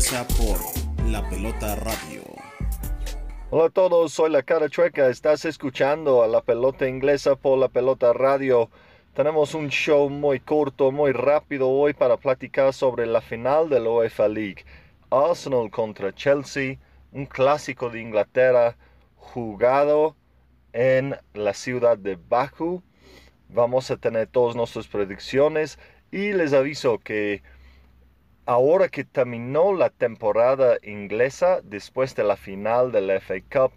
inglesa por La Pelota Radio. Hola a todos, soy la cara chueca, estás escuchando a La Pelota Inglesa por La Pelota Radio. Tenemos un show muy corto, muy rápido hoy para platicar sobre la final de la UEFA League. Arsenal contra Chelsea, un clásico de Inglaterra jugado en la ciudad de Baku. Vamos a tener todas nuestras predicciones y les aviso que ahora que terminó la temporada inglesa después de la final de la FA Cup,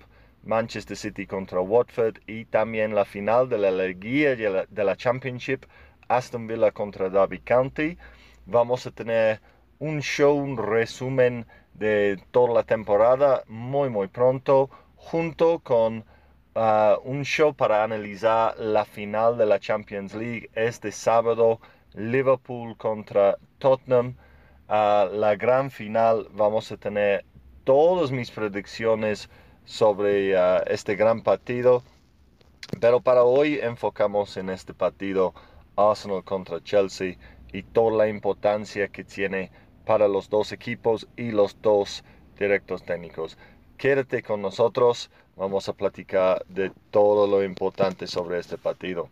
Manchester City contra Watford y también la final de la Liga de la Championship, Aston Villa contra Derby County, vamos a tener un show, un resumen de toda la temporada muy muy pronto, junto con uh, un show para analizar la final de la Champions League este sábado, Liverpool contra Tottenham. Uh, la gran final vamos a tener todas mis predicciones sobre uh, este gran partido. Pero para hoy enfocamos en este partido Arsenal contra Chelsea y toda la importancia que tiene para los dos equipos y los dos directos técnicos. Quédate con nosotros, vamos a platicar de todo lo importante sobre este partido.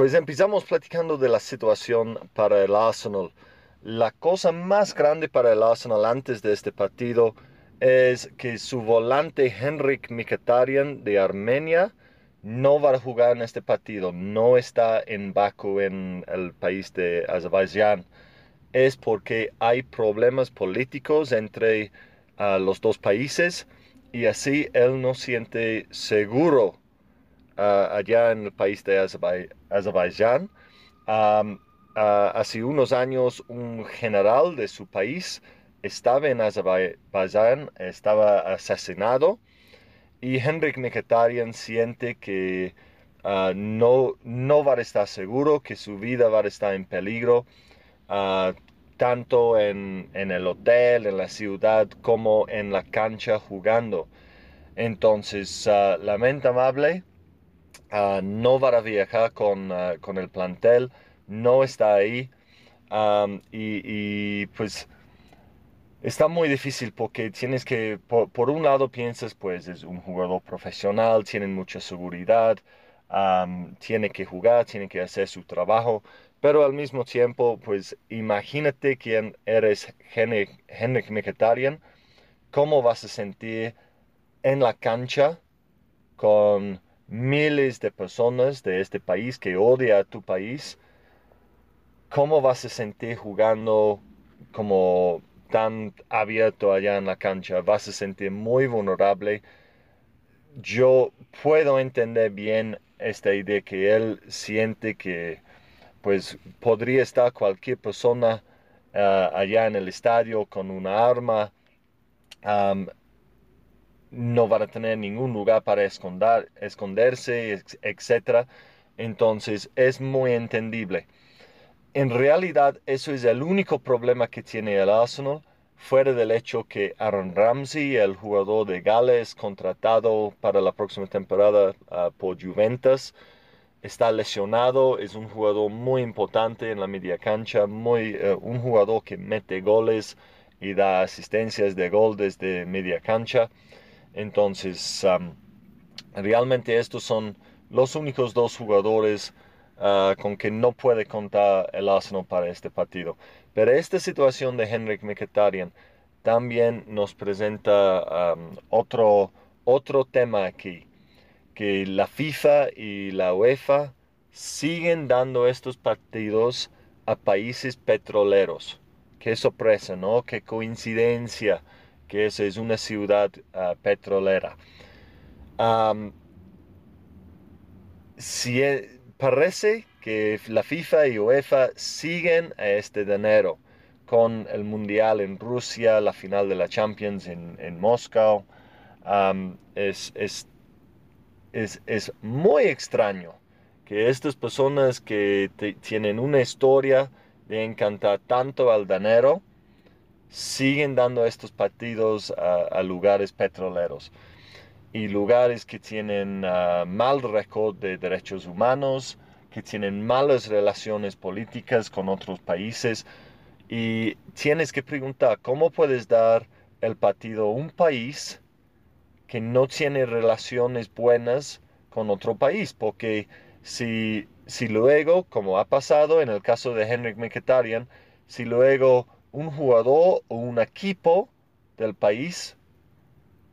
Pues empezamos platicando de la situación para el Arsenal. La cosa más grande para el Arsenal antes de este partido es que su volante Henrik Mkhitaryan de Armenia no va a jugar en este partido, no está en Baku, en el país de Azerbaiyán. Es porque hay problemas políticos entre uh, los dos países y así él no siente seguro uh, allá en el país de Azerbaiyán. Uh, hace unos años un general de su país estaba en Azerbaiyán, estaba asesinado y Henrik Mkhitaryan siente que uh, no, no va a estar seguro, que su vida va a estar en peligro, uh, tanto en, en, el hotel, en la ciudad, como en la cancha jugando. Entonces, uh, lamentable, no va a viajar con, con, el plantel, no está ahí. Y, pues está muy difícil porque tienes que, por, un lado piensas, pues es un jugador profesional, tiene mucha seguridad, tiene que jugar, tiene que hacer su trabajo, pero al mismo tiempo, pues imagínate quién eres Henrik, Henrik Mkhitaryan, cómo vas a sentir en la cancha con miles de personas de este país que odia a tu país, cómo vas a sentir jugando como tan abierto allá en la cancha, vas a sentir muy vulnerable. Yo puedo entender bien esta idea que él siente que pues podría estar cualquier persona ah, allá en el estadio con una arma. No van a tener ningún lugar para esconder, esconderse, etc. Entonces es muy entendible en realidad eso es el único problema que tiene el Arsenal, fuera del hecho que Aaron Ramsey, el jugador de Gales contratado para la próxima temporada ah, por Juventus, está lesionado, es un jugador muy importante en la media cancha, muy, eh, un jugador que mete goles y da asistencias de gol desde media cancha. Entonces, realmente estos son los únicos dos jugadores Ah, con que no puede contar el Arsenal para este partido. Pero esta situación de Henrik Mkhitaryan también nos presenta otro, otro tema aquí, que la FIFA y la UEFA siguen dando estos partidos a países petroleros. Qué sorpresa, ¿no? Qué coincidencia que esa es una ciudad ah, petrolera. si, e, Parece que la FIFA y UEFA siguen a este de enero con el Mundial en Rusia, la final de la Champions en, Moscú. es, es, es, es, muy extraño que estas personas que tienen una historia de encantar tanto al dinero siguen dando estos partidos a, lugares petroleros y lugares que tienen uh, mal récord de derechos humanos, que tienen malas relaciones políticas con otros países. Y tienes que preguntar, ¿cómo puedes dar el partido a un país que no tiene relaciones buenas con otro país? Porque si, si luego, como ha pasado en el caso de Henrik Mkhitaryan, si luego un jugador o un equipo del país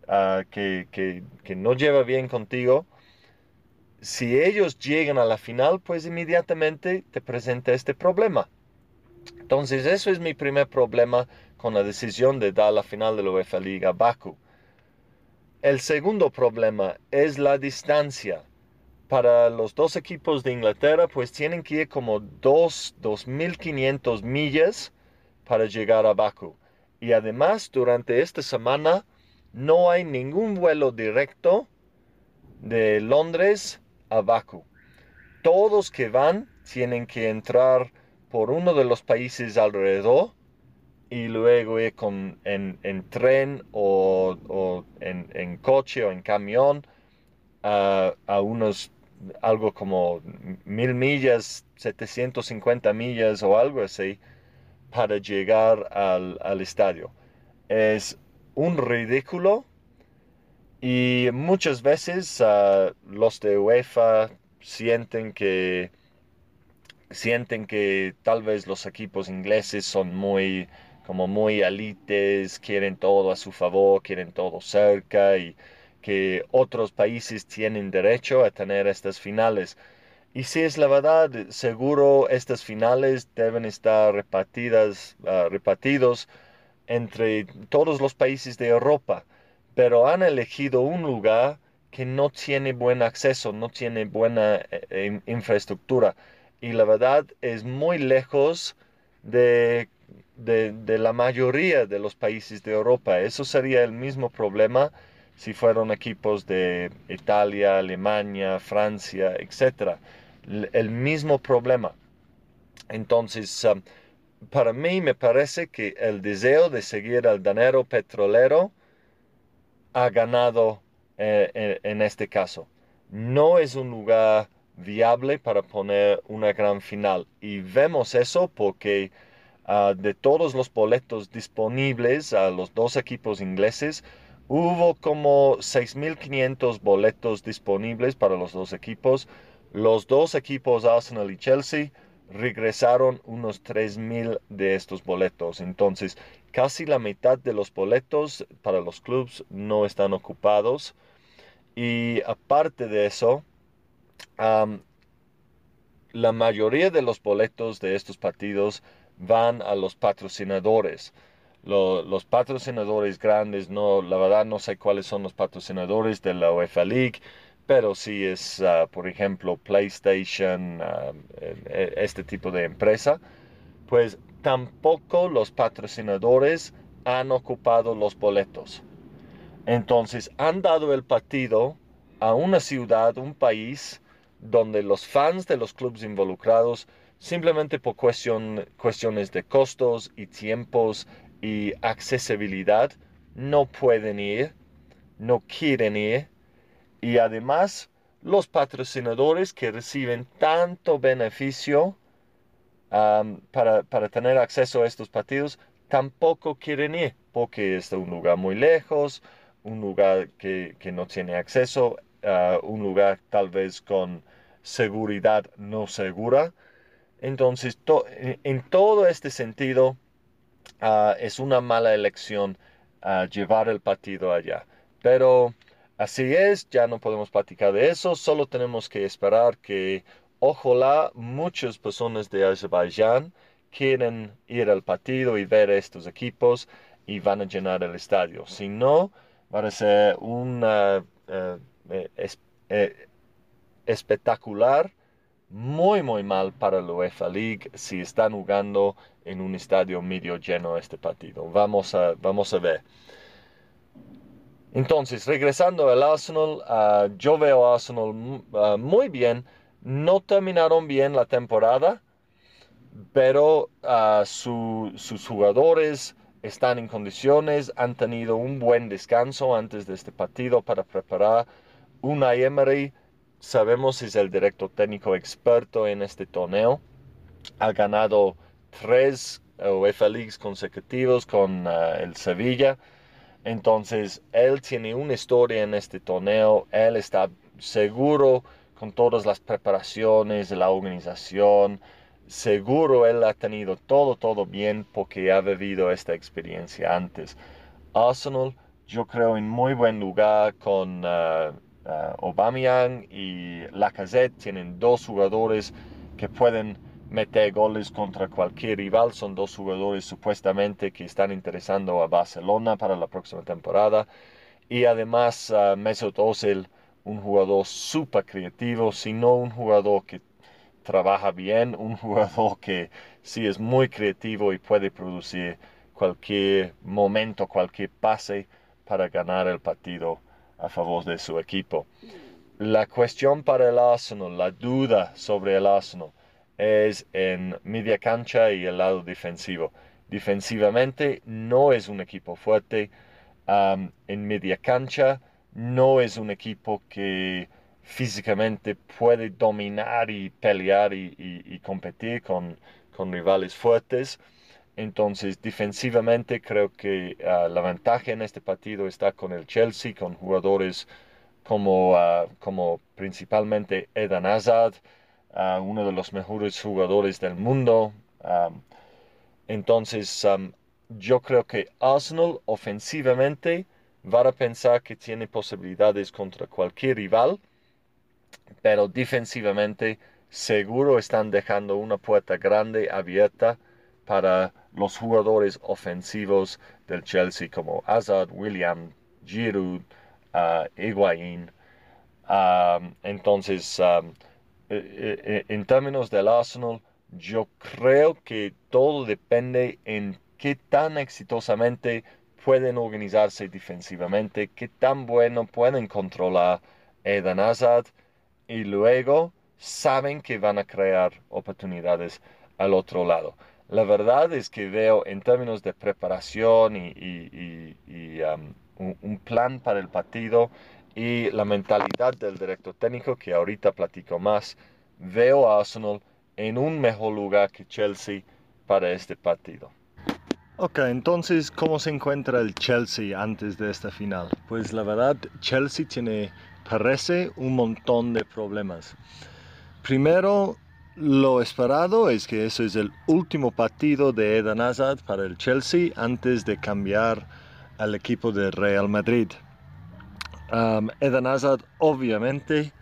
ah, que, que, no lleva bien contigo, si ellos llegan a la final, pues inmediatamente te presenta este problema. Entonces, eso es mi primer problema con la decisión de dar la final de la UEFA Liga Baku. El segundo problema es la distancia. Para los dos equipos de Inglaterra, pues tienen que ir como 2.500 millas para llegar a Baku. Y además, durante esta semana no hay ningún vuelo directo de Londres a Baku. Todos que van tienen que entrar por uno de los países alrededor y luego ir con, en, tren o, en, coche o en camión a, a unos algo como mil millas, 750 millas o algo así para llegar al, estadio. Es un ridículo y muchas veces ah, los de UEFA sienten que sienten que tal vez los equipos ingleses son muy como muy alites, quieren todo a su favor, quieren todo cerca y que otros países tienen derecho a tener estas finales. Y si es la verdad, seguro estas finales deben estar repartidas, uh, repartidos entre todos los países de Europa, pero han elegido un lugar que no tiene buen acceso, no tiene buena eh, infraestructura. Y la verdad es muy lejos de, de, de, la mayoría de los países de Europa. Eso sería el mismo problema si fueron equipos de Italia, Alemania, Francia, etc el mismo problema. Entonces, um, para mí me parece que el deseo de seguir al danero petrolero ha ganado eh, en, este caso. No es un lugar viable para poner una gran final. Y vemos eso porque uh, de todos los boletos disponibles a los dos equipos ingleses, hubo como 6.500 boletos disponibles para los dos equipos. Los dos equipos, Arsenal y Chelsea, regresaron unos 3.000 de estos boletos. Entonces, casi la mitad de los boletos para los clubes no están ocupados. Y aparte de eso, la mayoría de los boletos de estos partidos van a los patrocinadores. los patrocinadores grandes, no, la verdad no sé cuáles son los patrocinadores de la UEFA League pero si es, ah, por ejemplo, PlayStation, ah, e, este tipo de empresa, pues tampoco los patrocinadores han ocupado los boletos. Entonces han dado el partido a una ciudad, un país, donde los fans de los clubes involucrados, simplemente por cuestiones de costos y tiempos y accesibilidad, no pueden ir, no quieren ir y además, los patrocinadores que reciben tanto beneficio para, tener acceso a estos partidos tampoco quieren ir porque es un lugar muy lejos, un lugar que, no tiene acceso, a un lugar tal vez con seguridad no segura. Entonces, en, todo este sentido, ah, es una mala elección ah, llevar el partido allá. Pero Así es, ya no podemos platicar de eso, solo tenemos que esperar que ojalá muchas personas de Azerbaiyán quieren ir al partido y ver estos equipos y van a llenar el estadio. Si no, va a ser una eh, eh, eh, espectacular, muy muy mal para la UEFA League si están jugando en un estadio medio lleno este partido. Vamos a, vamos a ver. Entonces, regresando al Arsenal, uh, yo veo a Arsenal uh, muy bien. No terminaron bien la temporada, pero uh, sus jugadores están en condiciones, han tenido un buen descanso antes de este partido para preparar. Una Emery, sabemos, es el director técnico experto en este torneo. Ha ganado tres UEFA Leagues consecutivos con eh, el Sevilla. Entonces, él tiene una historia en este torneo. Él está seguro con todas las preparaciones, la organización. Seguro él ha tenido todo, todo bien porque ha vivido esta experiencia antes. Arsenal, yo creo, en muy buen lugar con uh, Aubameyang y Lacazette. Tienen dos jugadores que pueden meter goles contra cualquier rival. Son dos jugadores supuestamente que están interesando a Barcelona para la próxima temporada. Y además uh, Mesut Ozil, un jugador súper creativo, sino un jugador que trabaja bien, un jugador que sí es muy creativo y puede producir cualquier momento, cualquier pase para ganar el partido a favor de su equipo. La cuestión para el Arsenal, la duda sobre el Arsenal, es en media cancha y el lado defensivo. Defensivamente no es un equipo fuerte. en media cancha no es un equipo que físicamente puede dominar y pelear y, competir con, rivales fuertes. Entonces, defensivamente creo que ah, la ventaja en este partido está con el Chelsea, con jugadores como, ah, como principalmente Eden Hazard, uno de los mejores jugadores del mundo. entonces, yo creo que Arsenal ofensivamente va a pensar que tiene posibilidades contra cualquier rival, pero defensivamente seguro están dejando una puerta grande abierta para los jugadores ofensivos del Chelsea como Hazard, William, Giroud, uh, entonces, eh, en términos del Arsenal, yo creo que todo depende en qué tan exitosamente pueden organizarse defensivamente, qué tan bueno pueden controlar Eden Hazard y luego saben que van a crear oportunidades al otro lado. La verdad es que veo en términos de preparación y, um, un, plan para el partido, y la mentalidad del director técnico, que ahorita platico más, veo a Arsenal en un mejor lugar que Chelsea para este partido. Ok, entonces, ¿cómo se encuentra el Chelsea antes de esta final? Pues la verdad, Chelsea tiene, parece, un montón de problemas. Primero, lo esperado es que eso es el último partido de Eden Hazard para el Chelsea antes de cambiar al equipo de Real Madrid. Um, Eden Hazard obviamente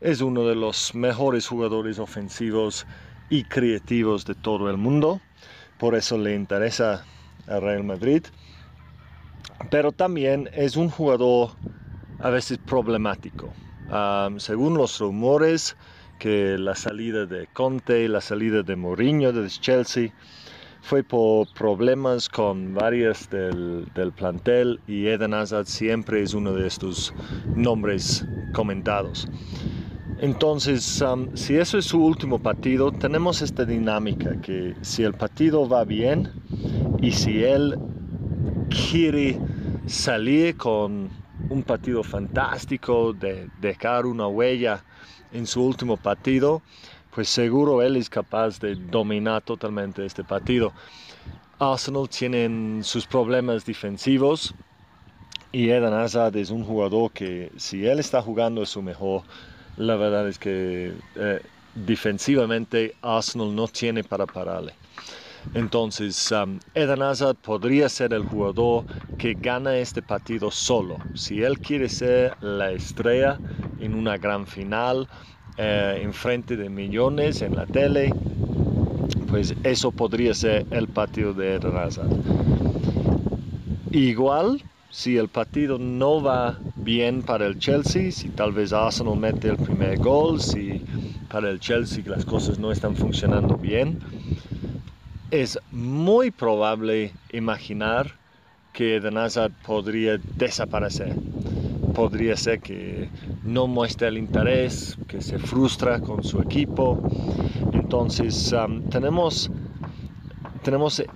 es uno de los mejores jugadores ofensivos y creativos de todo el mundo, por eso le interesa a Real Madrid, pero también es un jugador a veces problemático. Según los rumores, que la salida de Conte, la salida de Mourinho de Chelsea, fue por problemas con varias del, plantel y Eden Hazard siempre es uno de estos nombres comentados. Entonces, um, si eso es su último partido, tenemos esta dinámica que si el partido va bien y si él quiere salir con un partido fantástico, de dejar una huella en su último partido, pues seguro él es capaz de dominar totalmente este partido. Arsenal tiene sus problemas defensivos y Eden Hazard es un jugador que si él está jugando es su mejor, la verdad es que eh, defensivamente Arsenal no tiene para pararle. Entonces, um, Eden Hazard podría ser el jugador que gana este partido solo. Si él quiere ser la estrella en una gran final, eh, en frente de millones en la tele, pues eso podría ser el partido de Hazard. Igual, si el partido no va bien para el Chelsea, si tal vez Arsenal mete el primer gol, si para el Chelsea las cosas no están funcionando bien, es muy probable imaginar que Eden Hazard podría desaparecer. Podría ser que no muestre el interés, que se frustra con su equipo. Entonces um, tenemos, tenemos eh,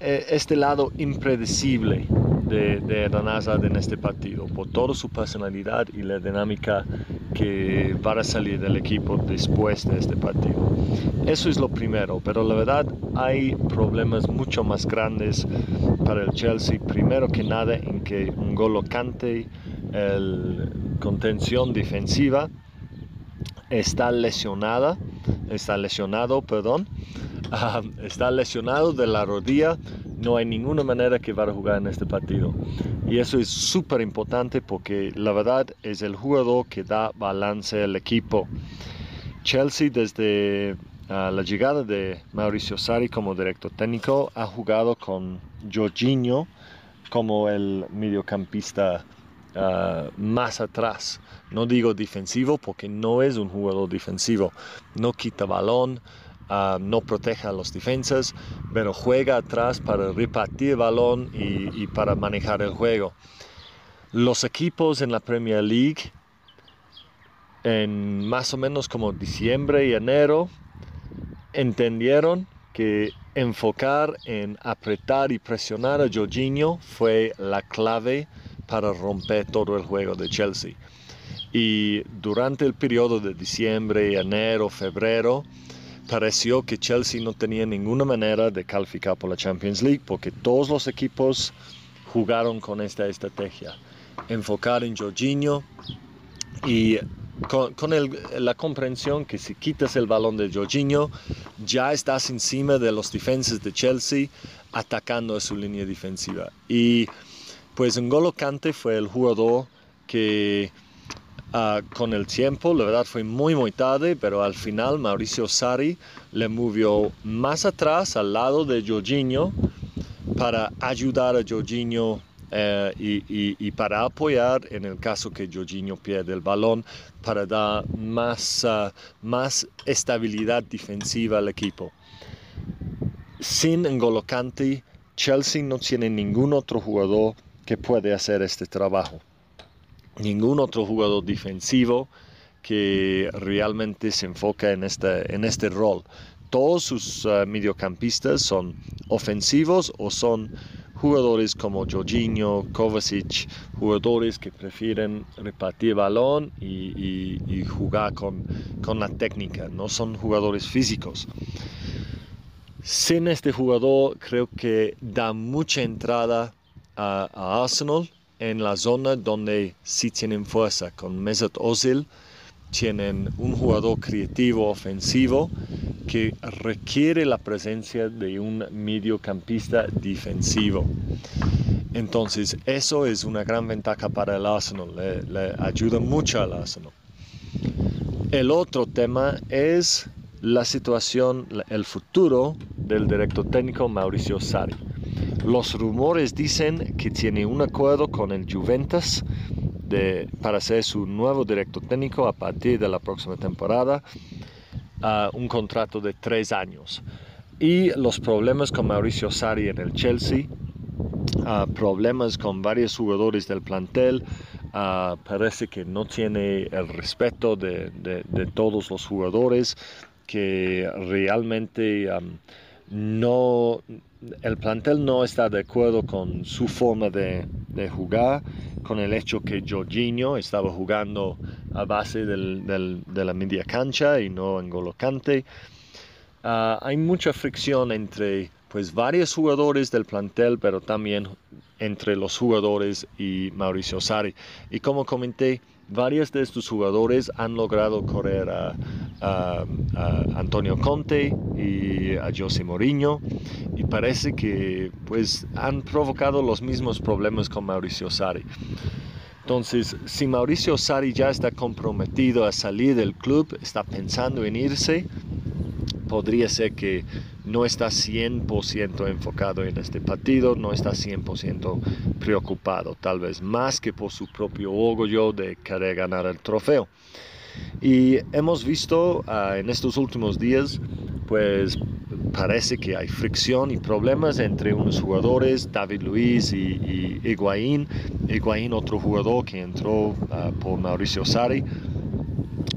eh, este lado impredecible de, de Eden Hazard en este partido, por toda su personalidad y la dinámica que va a salir del equipo después de este partido. Eso es lo primero, pero la verdad hay problemas mucho más grandes para el Chelsea. Primero que nada en que un gol cante el contención defensiva está lesionada, está lesionado, perdón, ah, está lesionado de la rodilla, no hay ninguna manera que va a jugar en este partido. Y eso es súper importante porque la verdad es el jugador que da balance al equipo. Chelsea desde ah, la llegada de Mauricio Sarri como director técnico ha jugado con Jorginho como el mediocampista Ah, más atrás. No digo defensivo porque no es un jugador defensivo. No quita balón, ah, no protege a los defensas, pero juega atrás para repartir balón y, y para manejar el juego. Los equipos en la Premier League en más o menos como diciembre y enero entendieron que enfocar en apretar y presionar a Jorginho fue la clave para romper todo el juego de Chelsea. Y durante el periodo de diciembre, enero, febrero, pareció que Chelsea no tenía ninguna manera de calificar por la Champions League porque todos los equipos jugaron con esta estrategia. Enfocar en Jorginho y con, la comprensión que si quitas el balón de Jorginho, ya estás encima de los defensas de Chelsea atacando a su línea defensiva. Y pues N'Golo Kante fue el jugador que ah, con el tiempo, la verdad fue muy muy tarde, pero al final Mauricio Sarri le movió más atrás al lado de Jorginho para ayudar a Jorginho eh, y, para apoyar en el caso que Jorginho pierde el balón para dar más, ah, más estabilidad defensiva al equipo. Sin N'Golo Kante, Chelsea no tiene ningún otro jugador que puede hacer este trabajo. Ningún otro jugador defensivo que realmente se enfoca en este, en este rol. Todos sus uh, mediocampistas son ofensivos o son jugadores como Jorginho, Kovacic, jugadores que prefieren repartir balón y, y, jugar con, con, la técnica, no son jugadores físicos. Sin este jugador creo que da mucha entrada a, Arsenal en la zona donde sí tienen fuerza. Con Mesut Ozil tienen un jugador creativo ofensivo que requiere la presencia de un mediocampista defensivo. Entonces, eso es una gran ventaja para el Arsenal, le, le ayuda mucho al Arsenal. El otro tema es la situación, el futuro del director técnico Mauricio Sarri. Los rumores dicen que tiene un acuerdo con el Juventus para ser su nuevo director técnico a partir de la próxima temporada, un contrato de tres años. Y los problemas con Mauricio Sarri en el Chelsea, problemas con varios jugadores del plantel, parece que no tiene el respeto de, todos los jugadores, que realmente no, el plantel no está de acuerdo con su forma de, jugar, con el hecho que Jorginho estaba jugando a base de la media cancha y no en golocante. Ah, hay mucha fricción entre pues varios jugadores del plantel, pero también entre los jugadores y Mauricio Sarri. Y como comenté, varios de estos jugadores han logrado correr a, Antonio Conte y a José Mourinho y parece que pues han provocado los mismos problemas con Mauricio Sarri. Entonces, si Mauricio Sarri ya está comprometido a salir del club, está pensando en irse, podría ser que no está 100% enfocado en este partido, no está 100% preocupado, tal vez más que por su propio orgullo de querer ganar el trofeo. Y hemos visto ah, en estos últimos días, pues parece que hay fricción y problemas entre unos jugadores, David Luiz y, y Higuaín. Otro jugador que entró ah, por Mauricio Sarri.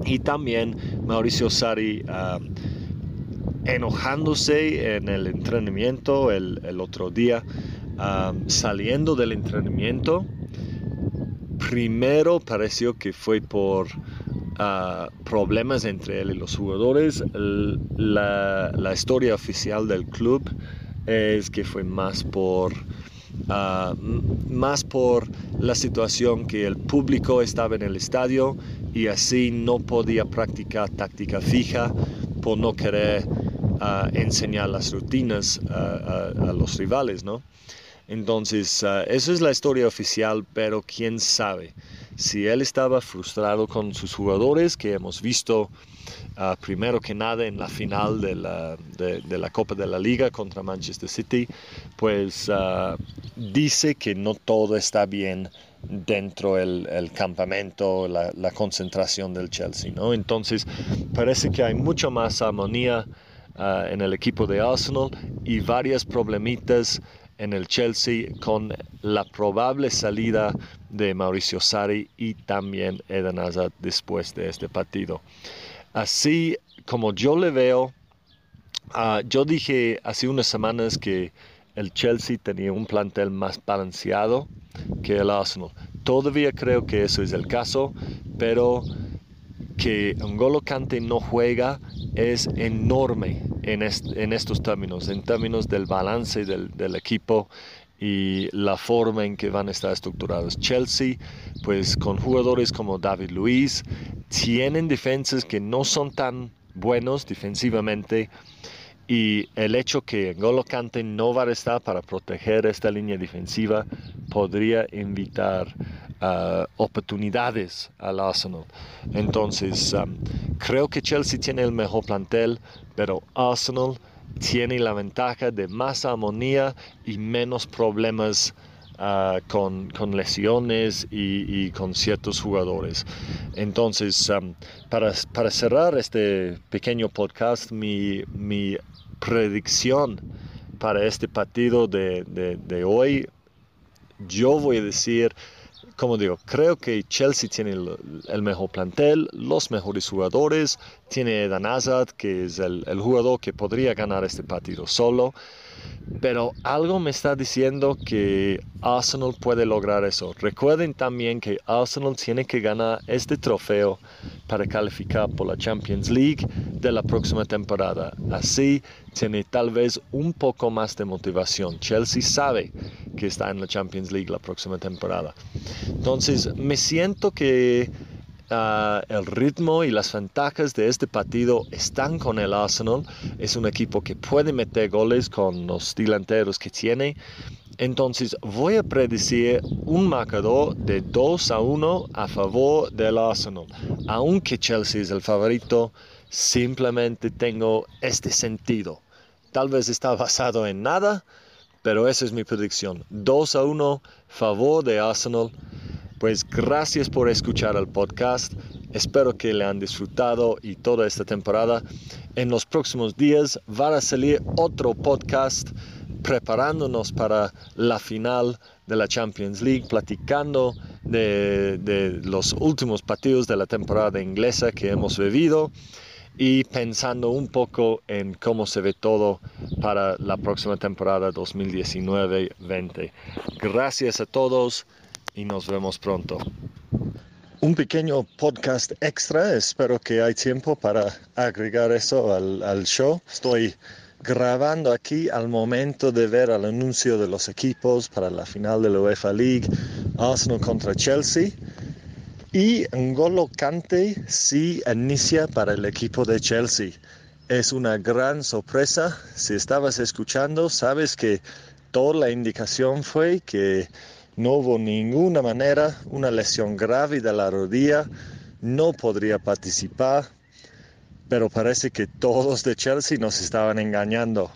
Y también Mauricio Sarri ah, enojándose en el entrenamiento el, otro día, saliendo del entrenamiento. Primero pareció que fue por ah, problemas entre él y los jugadores. La, la, historia oficial del club es que fue más por Ah, más por la situación que el público estaba en el estadio y así no podía practicar táctica fija por no querer ah, enseñar las rutinas a los rivales, ¿no? Entonces, uh, esa es la historia oficial, pero quién sabe si él estaba frustrado con sus jugadores que hemos visto Ah, primero que nada en la final de la, de, la, Copa de la Liga contra Manchester City, pues ah, dice que no todo está bien dentro del el campamento, la, la, concentración del Chelsea, ¿no? Entonces parece que hay mucho más armonía ah, en el equipo de Arsenal y varias problemitas en el Chelsea con la probable salida de Mauricio Sarri y también Eden Hazard después de este partido. Así como yo le veo, ah, yo dije hace unas semanas que el Chelsea tenía un plantel más balanceado que el Arsenal. Todavía creo que eso es el caso, pero que N'Golo Kante no juega es enorme en, estos términos, en términos del balance del, del, equipo y la forma en que van a estar estructurados. Chelsea, pues con jugadores como David Luiz, tienen defensas que no son tan buenos defensivamente y el hecho que N'Golo Kante no va a estar para proteger esta línea defensiva podría invitar uh, oportunidades al Arsenal. Entonces, um, creo que Chelsea tiene el mejor plantel, pero Arsenal tiene la ventaja de más armonía y menos problemas Ah, con, lesiones y, con ciertos jugadores. Entonces, para, cerrar este pequeño podcast, mi, predicción para este partido de, hoy, yo voy a decir como digo, creo que Chelsea tiene el, mejor plantel, los mejores jugadores, tiene Dan Hazard, que es el, el, jugador que podría ganar este partido solo. Pero algo me está diciendo que Arsenal puede lograr eso. Recuerden también que Arsenal tiene que ganar este trofeo para calificar por la Champions League de la próxima temporada. Así tiene tal vez un poco más de motivación. Chelsea sabe que está en la Champions League la próxima temporada. Entonces me siento que Ah, el ritmo y las ventajas de este partido están con el Arsenal. Es un equipo que puede meter goles con los delanteros que tiene. Entonces voy a predecir un marcador de 2 a 1 a favor del Arsenal. Aunque Chelsea es el favorito, simplemente tengo este sentido. Tal vez está basado en nada, pero esa es mi predicción. 2 a 1 favor de Arsenal. Pues gracias por escuchar el podcast. Espero que le han disfrutado y toda esta temporada. En los próximos días va a salir otro podcast preparándonos para la final de la Champions League, platicando de, de, los últimos partidos de la temporada inglesa que hemos vivido y pensando un poco en cómo se ve todo para la próxima temporada 2019-20. Gracias a todos y nos vemos pronto. Un pequeño podcast extra, espero que hay tiempo para agregar eso al, al show. Estoy grabando aquí al momento de ver el anuncio de los equipos para la final de la UEFA League, Arsenal contra Chelsea. Y N'Golo Kante sí inicia para el equipo de Chelsea. Es una gran sorpresa. Si estabas escuchando, sabes que toda la indicación fue que no hubo ninguna manera, una lesión grave de la rodilla, no podría participar, pero parece que todos de Chelsea nos estaban engañando.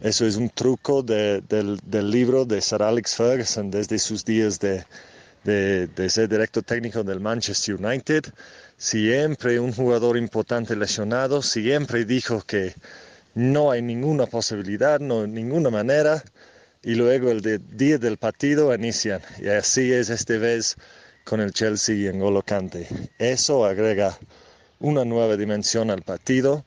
Eso es un truco del, libro de Sir Alex Ferguson desde sus días de, de, ser director técnico del Manchester United. Siempre un jugador importante lesionado, siempre dijo que no hay ninguna posibilidad, no ninguna manera y luego el día del partido inician. Y así es esta vez con el Chelsea en Golocante. Eso agrega una nueva dimensión al partido.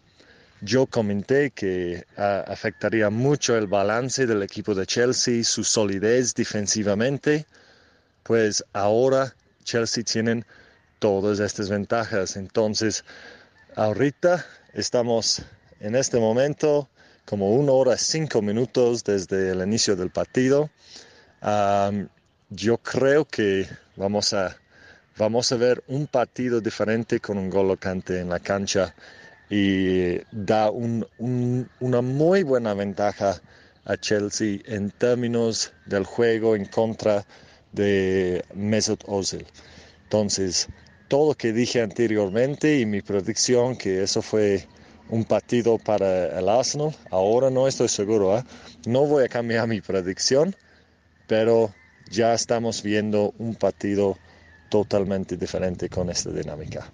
yo comenté que afectaría mucho el balance del equipo de Chelsea, su solidez defensivamente, pues ahora Chelsea tienen todas estas ventajas. Entonces, ahorita estamos en este momento como una hora cinco minutos desde el inicio del partido. yo creo que vamos a, vamos a ver un partido diferente con un gol locante en la cancha y da una muy buena ventaja a Chelsea en términos del juego en contra de Mesut Ozil. Entonces, todo lo que dije anteriormente y mi predicción que eso fue un partido para el Arsenal, ahora no estoy seguro, ¿eh? no voy a cambiar mi predicción, pero ya estamos viendo un partido totalmente diferente con esta dinámica.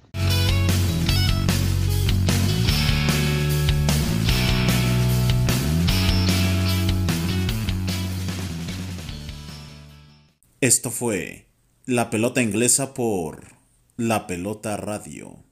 Esto fue La Pelota Inglesa por La Pelota Radio.